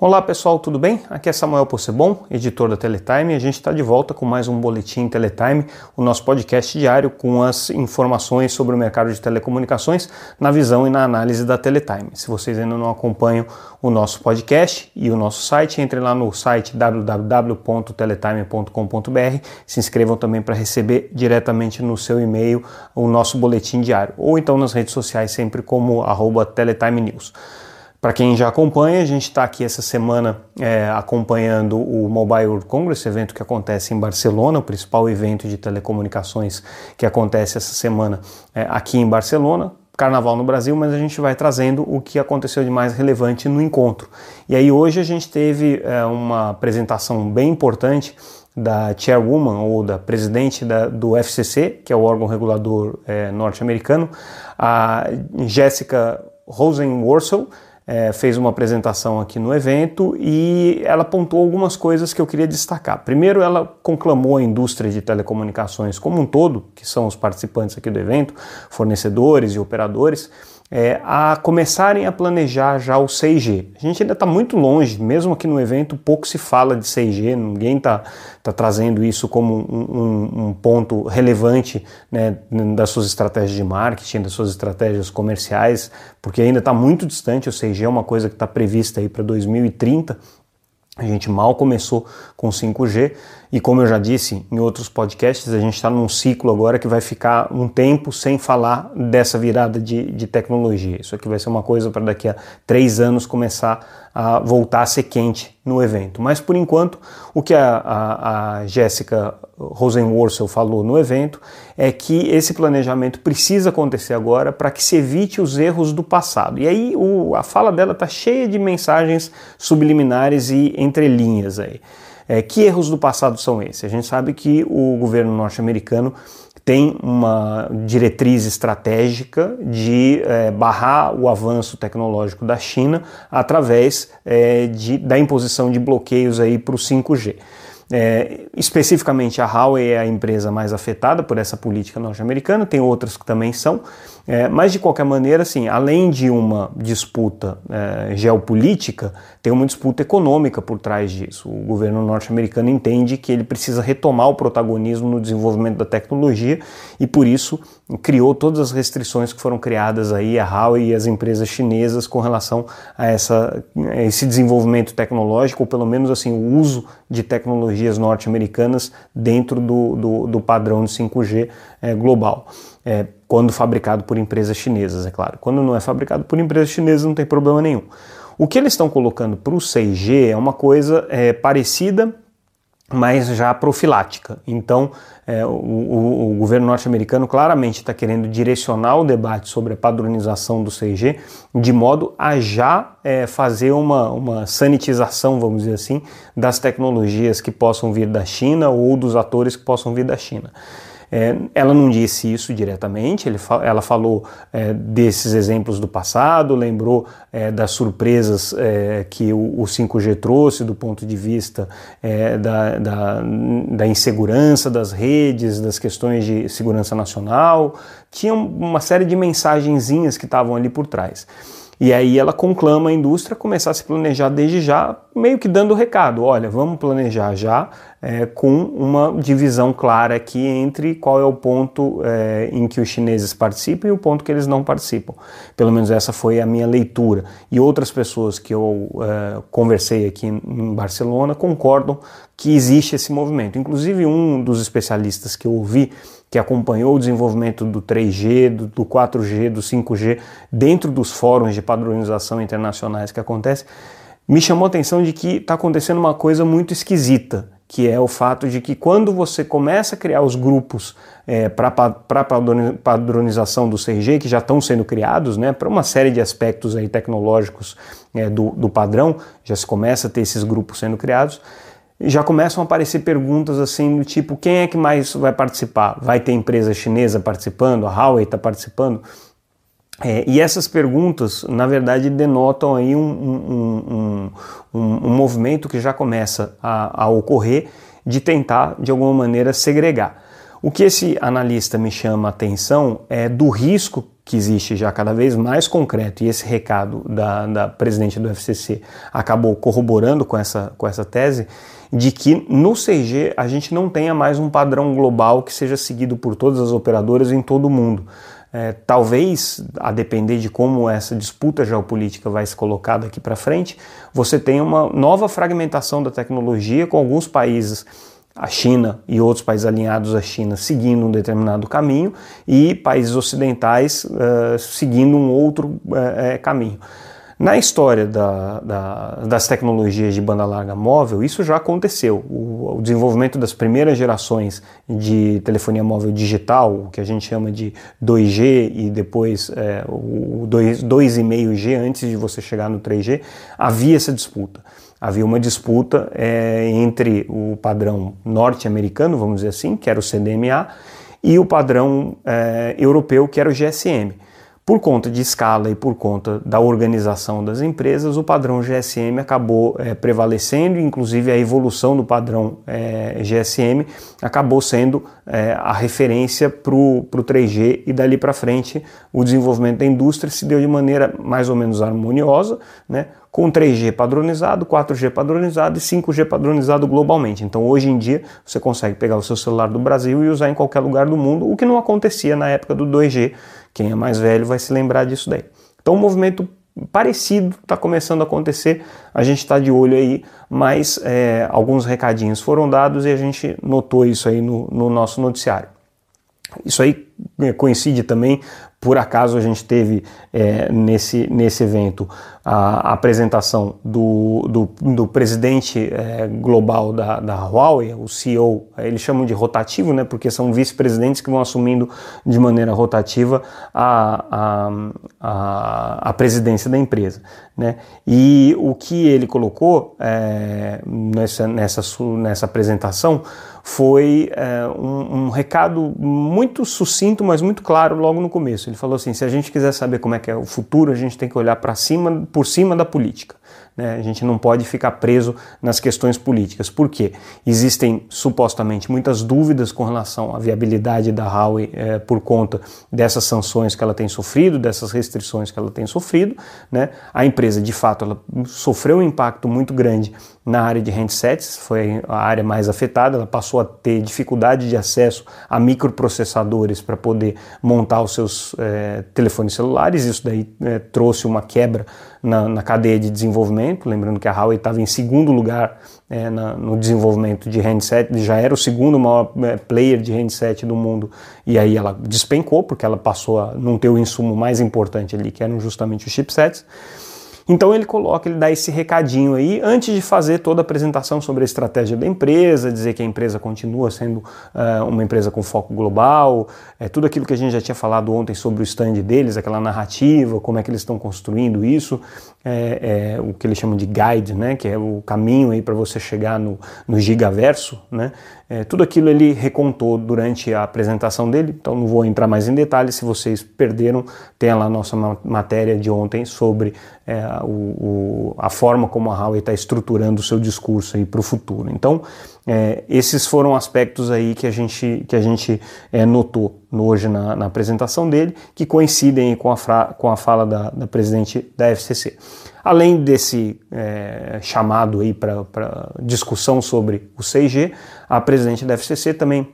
Olá pessoal, tudo bem? Aqui é Samuel Possebon, editor da Teletime, e a gente está de volta com mais um Boletim Teletime, o nosso podcast diário com as informações sobre o mercado de telecomunicações na visão e na análise da Teletime. Se vocês ainda não acompanham o nosso podcast e o nosso site, entre lá no site www.teletime.com.br, se inscrevam também para receber diretamente no seu e-mail o nosso boletim diário, ou então nas redes sociais sempre como arroba Teletime News. Para quem já acompanha, a gente está aqui essa semana é, acompanhando o Mobile World Congress, evento que acontece em Barcelona, o principal evento de telecomunicações que acontece essa semana é, aqui em Barcelona. Carnaval no Brasil, mas a gente vai trazendo o que aconteceu de mais relevante no encontro. E aí hoje a gente teve é, uma apresentação bem importante da chairwoman ou da presidente da, do FCC, que é o órgão regulador é, norte-americano, a Jessica Rosenworcel, é, fez uma apresentação aqui no evento e ela apontou algumas coisas que eu queria destacar. Primeiro, ela conclamou a indústria de telecomunicações como um todo, que são os participantes aqui do evento, fornecedores e operadores, é, a começarem a planejar já o 6G. A gente ainda está muito longe, mesmo aqui no evento pouco se fala de 6G, ninguém está tá trazendo isso como um, um, ponto relevante né, das suas estratégias de marketing, das suas estratégias comerciais, porque ainda está muito distante, o 6G é uma coisa que está prevista aí para 2030, a gente mal começou com 5G e, como eu já disse em outros podcasts, a gente está num ciclo agora que vai ficar um tempo sem falar dessa virada de, de tecnologia. Isso aqui vai ser uma coisa para daqui a três anos começar a voltar a ser quente no evento. Mas, por enquanto, o que a, a, a Jéssica Rosenworcel falou no evento é que esse planejamento precisa acontecer agora para que se evite os erros do passado. E aí o, a fala dela está cheia de mensagens subliminares e entrelinhas aí. É, que erros do passado são esses? A gente sabe que o governo norte-americano tem uma diretriz estratégica de é, barrar o avanço tecnológico da China através é, de, da imposição de bloqueios para o 5G. É, especificamente a Huawei é a empresa mais afetada por essa política norte-americana, tem outras que também são, é, mas de qualquer maneira, assim, além de uma disputa é, geopolítica, tem uma disputa econômica por trás disso. O governo norte-americano entende que ele precisa retomar o protagonismo no desenvolvimento da tecnologia e por isso criou todas as restrições que foram criadas aí a Huawei e as empresas chinesas com relação a, essa, a esse desenvolvimento tecnológico, ou pelo menos assim o uso de tecnologias norte-americanas dentro do, do, do, padrão de 5G é, global. É, quando fabricado por empresas chinesas, é claro. Quando não é fabricado por empresas chinesas, não tem problema nenhum. O que eles estão colocando para o 6G é uma coisa é, parecida, mas já profilática. Então, é, o, o, o, governo norte-americano claramente está querendo direcionar o debate sobre a padronização do 6G de modo a já é, fazer uma, uma sanitização, vamos dizer assim, das tecnologias que possam vir da China ou dos atores que possam vir da China. É, ela não disse isso diretamente, ele, ela falou é, desses exemplos do passado, lembrou é, das surpresas é, que o, o, 5G trouxe do ponto de vista é, da, da, da, insegurança das redes, das questões de segurança nacional. Tinha uma série de mensagenzinhas que estavam ali por trás. E aí ela conclama a indústria a começar a se planejar desde já, meio que dando o recado: olha, vamos planejar já é, com uma divisão clara aqui entre qual é o ponto é, em que os chineses participam e o ponto que eles não participam. Pelo menos essa foi a minha leitura. E outras pessoas que eu é, conversei aqui em Barcelona concordam que existe esse movimento. Inclusive, um dos especialistas que eu ouvi que acompanhou o desenvolvimento do 3G, do, do 4G, do 5G dentro dos fóruns de padronização internacionais que acontece, me chamou a atenção de que está acontecendo uma coisa muito esquisita, que é o fato de que quando você começa a criar os grupos é, para padronização do 6G, que já estão sendo criados, né, para uma série de aspectos aí tecnológicos é, do, do padrão, já se começa a ter esses grupos sendo criados, já começam a aparecer perguntas assim do tipo quem é que mais vai participar? Vai ter empresa chinesa participando? A Huawei está participando? É, e essas perguntas, na verdade, denotam aí um, um, um, um movimento que já começa a, a ocorrer de tentar, de alguma maneira, segregar. O que esse analista me chama a atenção é do risco que existe já cada vez mais concreto, e esse recado da, da presidente do FCC acabou corroborando com essa, com essa tese, de que no 6G a gente não tenha mais um padrão global que seja seguido por todas as operadoras em todo o mundo. É, talvez, a depender de como essa disputa geopolítica vai se colocar daqui para frente, você tenha uma nova fragmentação da tecnologia com alguns países a China e outros países alinhados à China seguindo um determinado caminho e países ocidentais uh, seguindo um outro uh, caminho. Na história da, da, das tecnologias de banda larga móvel, isso já aconteceu. O, o, desenvolvimento das primeiras gerações de telefonia móvel digital, o que a gente chama de 2G e depois é, o 2,5G, antes de você chegar no 3G, havia essa disputa. Havia uma disputa é, entre o padrão norte-americano, vamos dizer assim, que era o CDMA, e o padrão é, europeu, que era o GSM. Por conta de escala e por conta da organização das empresas, o padrão GSM acabou é, prevalecendo, inclusive a evolução do padrão é, GSM acabou sendo é, a referência para o 3G e dali para frente o desenvolvimento da indústria se deu de maneira mais ou menos harmoniosa, né, com 3G padronizado, 4G padronizado e 5G padronizado globalmente. Então hoje em dia você consegue pegar o seu celular do Brasil e usar em qualquer lugar do mundo, o que não acontecia na época do 2G quem é mais velho vai se lembrar disso daí. Então, um movimento parecido está começando a acontecer, a gente está de olho aí, mas é, alguns recadinhos foram dados e a gente notou isso aí no, no nosso noticiário. Isso aí coincide também, por acaso a gente teve é, nesse, nesse evento a, apresentação do, do, do presidente é, global da, da Huawei, o CEO, eles chamam de rotativo, né, porque são vice-presidentes que vão assumindo de maneira rotativa a, a, a, a, presidência da empresa. Né? E o que ele colocou é, nessa, nessa, nessa apresentação foi é, um, um, recado muito sucinto, mas muito claro logo no começo. Ele falou assim: se a gente quiser saber como é que é o futuro, a gente tem que olhar para cima, por cima da política. Né? A gente não pode ficar preso nas questões políticas. Por quê? Existem supostamente muitas dúvidas com relação à viabilidade da Huawei é, por conta dessas sanções que ela tem sofrido, dessas restrições que ela tem sofrido. Né? A empresa, de fato, ela sofreu um impacto muito grande na área de handsets, foi a área mais afetada, ela passou a ter dificuldade de acesso a microprocessadores para poder montar os seus é, telefones celulares, isso daí é, trouxe uma quebra na, na, cadeia de desenvolvimento, lembrando que a Huawei estava em segundo lugar é, na, no desenvolvimento de handset, já era o segundo maior é, player de handset do mundo, e aí ela despencou, porque ela passou a não ter o insumo mais importante ali, que eram justamente os chipsets, então ele coloca, ele dá esse recadinho aí antes de fazer toda a apresentação sobre a estratégia da empresa, dizer que a empresa continua sendo uh, uma empresa com foco global, é, tudo aquilo que a gente já tinha falado ontem sobre o stand deles, aquela narrativa, como é que eles estão construindo isso, é, é, o que eles chamam de guide, né, que é o caminho aí para você chegar no, no gigaverso, né, é, tudo aquilo ele recontou durante a apresentação dele, então não vou entrar mais em detalhes. Se vocês perderam, tem lá a nossa matéria de ontem sobre é, o, o, a forma como a Huawei está estruturando o seu discurso para o futuro. Então, é, esses foram aspectos aí que a gente, que a gente é, notou hoje na, na, apresentação dele, que coincidem com a, com a fala da, da presidente da FCC. Além desse é, chamado aí para discussão sobre o 6G, a presidente da FCC também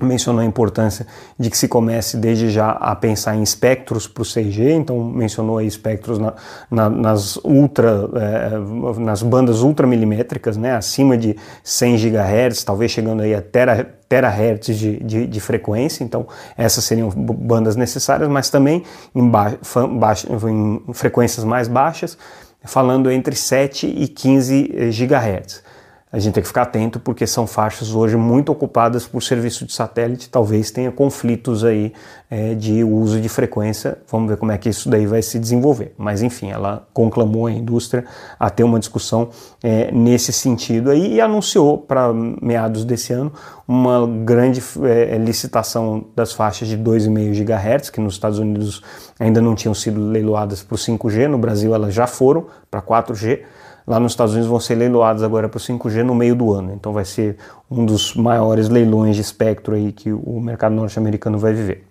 mencionou a importância de que se comece desde já a pensar em espectros para o 6G, então mencionou aí espectros na, na, nas ultra, é, nas bandas ultramilimétricas, né, acima de 100 GHz, talvez chegando aí a tera, terahertz de, de, de, frequência, então essas seriam bandas necessárias, mas também em, ba em frequências mais baixas, falando entre 7 e 15 GHz a gente tem que ficar atento porque são faixas hoje muito ocupadas por serviço de satélite, talvez tenha conflitos aí é, de uso de frequência, vamos ver como é que isso daí vai se desenvolver. Mas enfim, ela conclamou a indústria a ter uma discussão é, nesse sentido aí e anunciou para meados desse ano uma grande é, licitação das faixas de 2,5 GHz, que nos Estados Unidos ainda não tinham sido leiloadas para o 5G, no Brasil elas já foram para 4G, lá nos Estados Unidos vão ser leiloados agora para o 5G no meio do ano. Então vai ser um dos maiores leilões de espectro aí que o mercado norte-americano vai viver.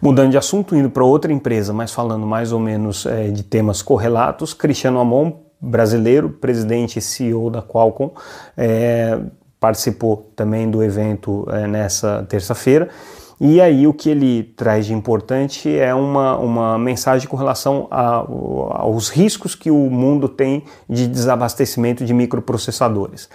Mudando de assunto, indo para outra empresa, mas falando mais ou menos é, de temas correlatos, Cristiano Amon, brasileiro, presidente e CEO da Qualcomm, é, participou também do evento é, nessa terça-feira. E aí o que ele traz de importante é uma, uma mensagem com relação a, aos riscos que o mundo tem de desabastecimento de microprocessadores.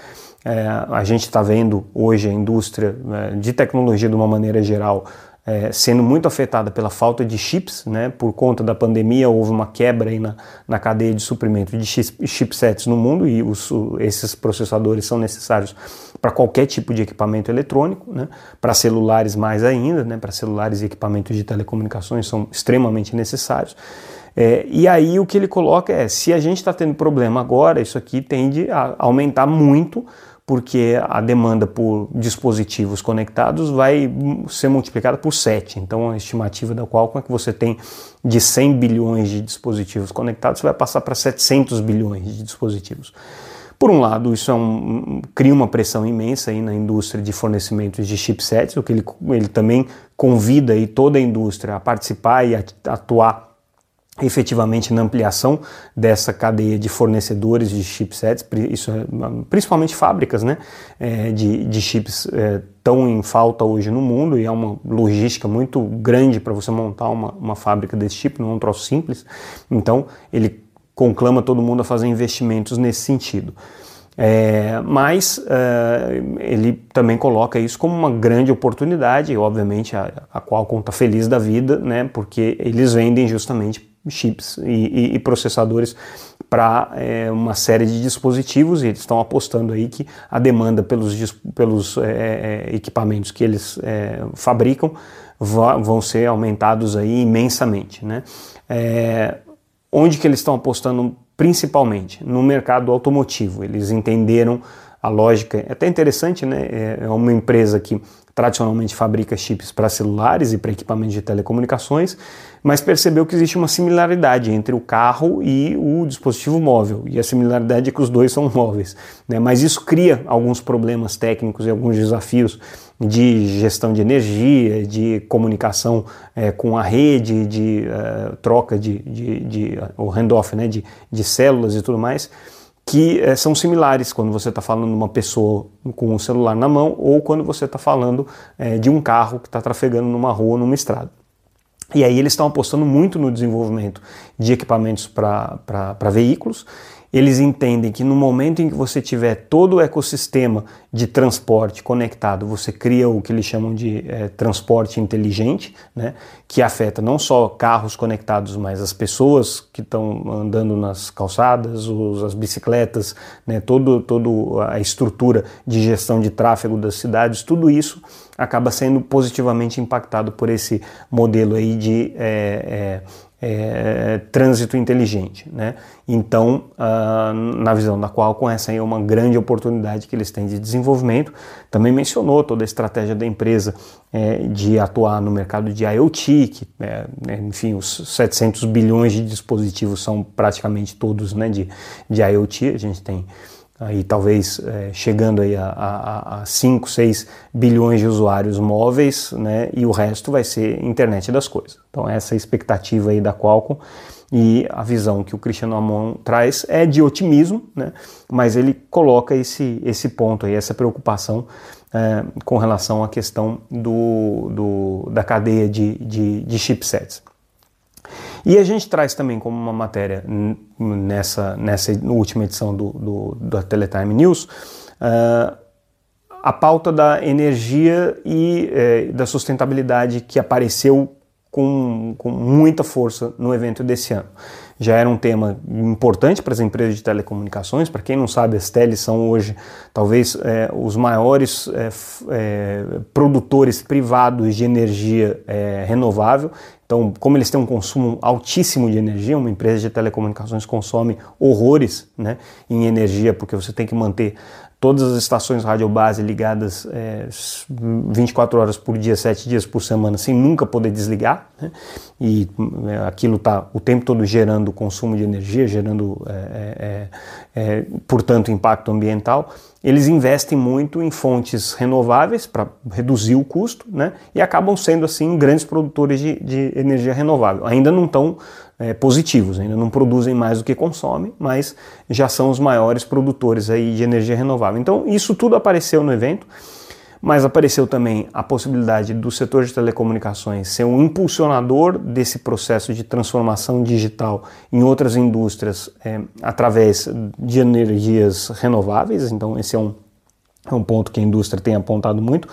É, a gente está vendo hoje a indústria né, de tecnologia de uma maneira geral é, sendo muito afetada pela falta de chips, né? Por conta da pandemia houve uma quebra aí na, na cadeia de suprimento de chipsets no mundo e os, esses processadores são necessários para qualquer tipo de equipamento eletrônico, né? Para celulares mais ainda, né? Para celulares e equipamentos de telecomunicações são extremamente necessários. É, e aí o que ele coloca é, se a gente está tendo problema agora, isso aqui tende a aumentar muito porque a demanda por dispositivos conectados vai ser multiplicada por 7. Então, a estimativa da Qualcomm é que você tem de 100 bilhões de dispositivos conectados, você vai passar para 700 bilhões de dispositivos. Por um lado, isso é um, cria uma pressão imensa aí na indústria de fornecimento de chipsets, o que ele, ele também convida aí toda a indústria a participar e a atuar efetivamente na ampliação dessa cadeia de fornecedores de chipsets, isso é, principalmente fábricas né, é, de, de chips é, tão em falta hoje no mundo e é uma logística muito grande para você montar uma, uma fábrica desse tipo, não é um troço simples. Então ele conclama todo mundo a fazer investimentos nesse sentido. É, mas é, ele também coloca isso como uma grande oportunidade, obviamente a, a Qualcomm está feliz da vida, né, porque eles vendem justamente chips e, e, e processadores para é, uma série de dispositivos e eles estão apostando aí que a demanda pelos, pelos é, equipamentos que eles é, fabricam vão ser aumentados aí imensamente, né? Onde que eles estão apostando principalmente? No mercado automotivo. Eles entenderam a lógica, é até interessante, né? É, é uma empresa que tradicionalmente fabrica chips para celulares e para equipamentos de telecomunicações, mas percebeu que existe uma similaridade entre o carro e o dispositivo móvel, e a similaridade é que os dois são móveis. Né? Mas isso cria alguns problemas técnicos e alguns desafios de gestão de energia, de comunicação é, com a rede, de uh, troca de, de, de uh, o handoff né? de, de células e tudo mais que é, são similares quando você está falando de uma pessoa com um celular na mão ou quando você está falando é, de um carro que está trafegando numa rua, numa estrada. E aí eles estão apostando muito no desenvolvimento de equipamentos para veículos eles entendem que no momento em que você tiver todo o ecossistema de transporte conectado, você cria o que eles chamam de é, transporte inteligente, né, que afeta não só carros conectados, mas as pessoas que estão andando nas calçadas, os, as bicicletas, né, todo, todo a estrutura de gestão de tráfego das cidades, tudo isso acaba sendo positivamente impactado por esse modelo aí de é, é, é, trânsito inteligente. Né? Então, uh, na visão da Qualcomm, essa é uma grande oportunidade que eles têm de desenvolvimento. Também mencionou toda a estratégia da empresa é, de atuar no mercado de IoT, que, é, enfim, os 700 bilhões de dispositivos são praticamente todos né, de, de IoT. A gente tem aí talvez é, chegando aí a, 5, 6 bilhões de usuários móveis, né, e o resto vai ser internet das coisas. Então essa é a expectativa aí da Qualcomm e a visão que o Cristiano Amon traz é de otimismo, né, mas ele coloca esse, esse ponto aí, essa preocupação é, com relação à questão do, do da cadeia de, de, de chipsets. E a gente traz também como uma matéria nessa, nessa última edição do, do, da Teletime News uh, a pauta da energia e eh, da sustentabilidade que apareceu com, com muita força no evento desse ano já era um tema importante para as empresas de telecomunicações. Para quem não sabe, as teles são hoje talvez é, os maiores é, é, produtores privados de energia é, renovável. Então, como eles têm um consumo altíssimo de energia, uma empresa de telecomunicações consome horrores né, em energia, porque você tem que manter todas as estações radiobase ligadas é, 24 horas por dia, 7 dias por semana, sem nunca poder desligar, né? e é, aquilo está o tempo todo gerando consumo de energia, gerando, é, é, é, portanto, impacto ambiental. Eles investem muito em fontes renováveis para reduzir o custo né? e acabam sendo, assim, grandes produtores de, de energia renovável. Ainda não estão é, positivos, ainda não produzem mais do que consomem, mas já são os maiores produtores aí de energia renovável. Então, isso tudo apareceu no evento, mas apareceu também a possibilidade do setor de telecomunicações ser um impulsionador desse processo de transformação digital em outras indústrias é, através de energias renováveis. Então, esse é um, é um ponto que a indústria tem apontado muito.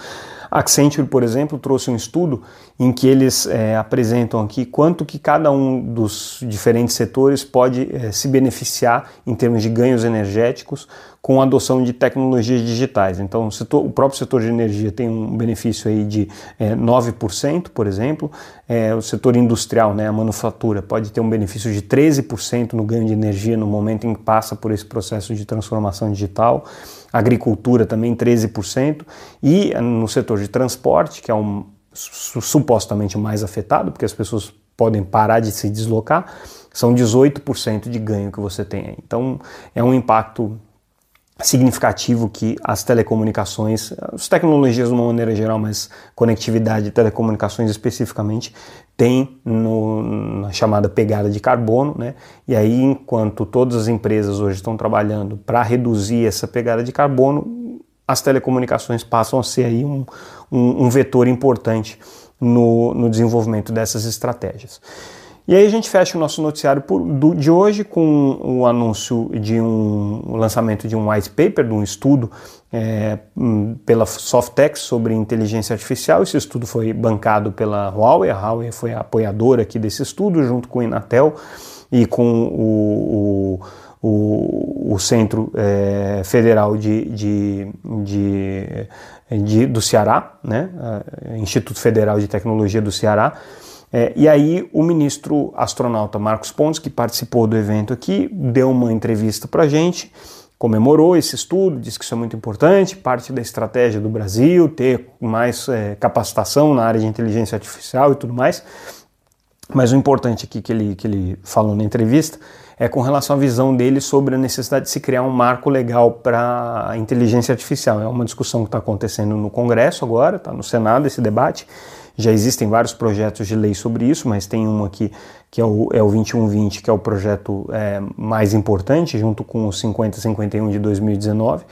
Accenture, por exemplo, trouxe um estudo em que eles é, apresentam aqui quanto que cada um dos diferentes setores pode é, se beneficiar em termos de ganhos energéticos com a adoção de tecnologias digitais. Então, o, setor, o próprio setor de energia tem um benefício aí de é, 9%, por exemplo. É, o setor industrial, né, a manufatura, pode ter um benefício de 13% no ganho de energia no momento em que passa por esse processo de transformação digital. Agricultura também 13%. E no setor de transporte, que é um supostamente mais afetado, porque as pessoas podem parar de se deslocar, são 18% de ganho que você tem. Então, é um impacto significativo que as telecomunicações, as tecnologias de uma maneira geral, mas conectividade e telecomunicações especificamente, tem no, na chamada pegada de carbono, né? E aí, enquanto todas as empresas hoje estão trabalhando para reduzir essa pegada de carbono, as telecomunicações passam a ser aí um, um, um vetor importante no, no desenvolvimento dessas estratégias. E aí a gente fecha o nosso noticiário por, do, de hoje com o anúncio de um o lançamento de um white paper, de um estudo é, hum, pela Softex sobre inteligência artificial. Esse estudo foi bancado pela Huawei, a Huawei foi a apoiadora aqui desse estudo, junto com o Inatel e com o, o, o, o Centro é, Federal de, de, de, de, do Ceará, né? Instituto Federal de Tecnologia do Ceará. É, e aí o ministro astronauta Marcos Pontes, que participou do evento aqui, deu uma entrevista para a gente, comemorou esse estudo, disse que isso é muito importante, parte da estratégia do Brasil, ter mais é, capacitação na área de inteligência artificial e tudo mais. Mas o importante aqui que ele, que ele falou na entrevista é com relação à visão dele sobre a necessidade de se criar um marco legal para a inteligência artificial. É uma discussão que está acontecendo no Congresso agora, está no Senado esse debate, já existem vários projetos de lei sobre isso, mas tem um aqui que é o, é o 2120, que é o projeto é, mais importante, junto com o 5051 de 2019.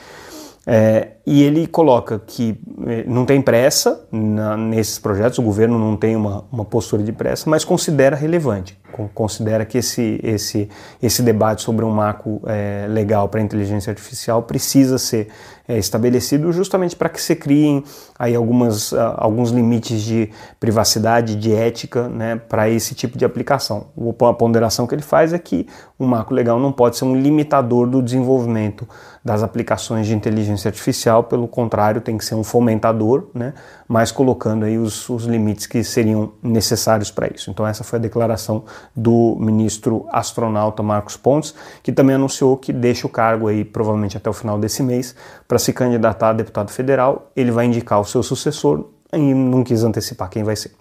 É, e ele coloca que é, não tem pressa na, nesses projetos, o governo não tem uma, uma postura de pressa, mas considera relevante, considera que esse, esse, esse debate sobre um marco é, legal para a inteligência artificial precisa ser é, estabelecido justamente para que se criem aí algumas, uh, alguns limites de privacidade, de ética né, para esse tipo de aplicação. A ponderação que ele faz é que um marco legal não pode ser um limitador do desenvolvimento das aplicações de inteligência artificial, pelo contrário, tem que ser um fomentador, né, mas colocando aí os, os limites que seriam necessários para isso. Então essa foi a declaração do ministro astronauta Marcos Pontes, que também anunciou que deixa o cargo aí provavelmente até o final desse mês para se candidatar a deputado federal. Ele vai indicar o seu sucessor e não quis antecipar quem vai ser.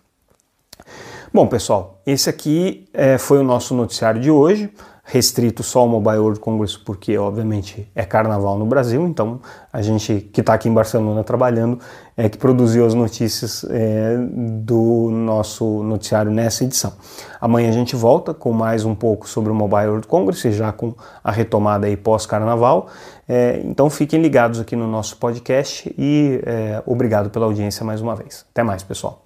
Bom, pessoal, esse aqui é, foi o nosso noticiário de hoje restrito só ao Mobile World Congress, porque obviamente é carnaval no Brasil, então a gente que está aqui em Barcelona trabalhando é que produziu as notícias é, do nosso noticiário nessa edição. Amanhã a gente volta com mais um pouco sobre o Mobile World Congress, já com a retomada aí pós-carnaval. É, então fiquem ligados aqui no nosso podcast e é, obrigado pela audiência mais uma vez. Até mais, pessoal.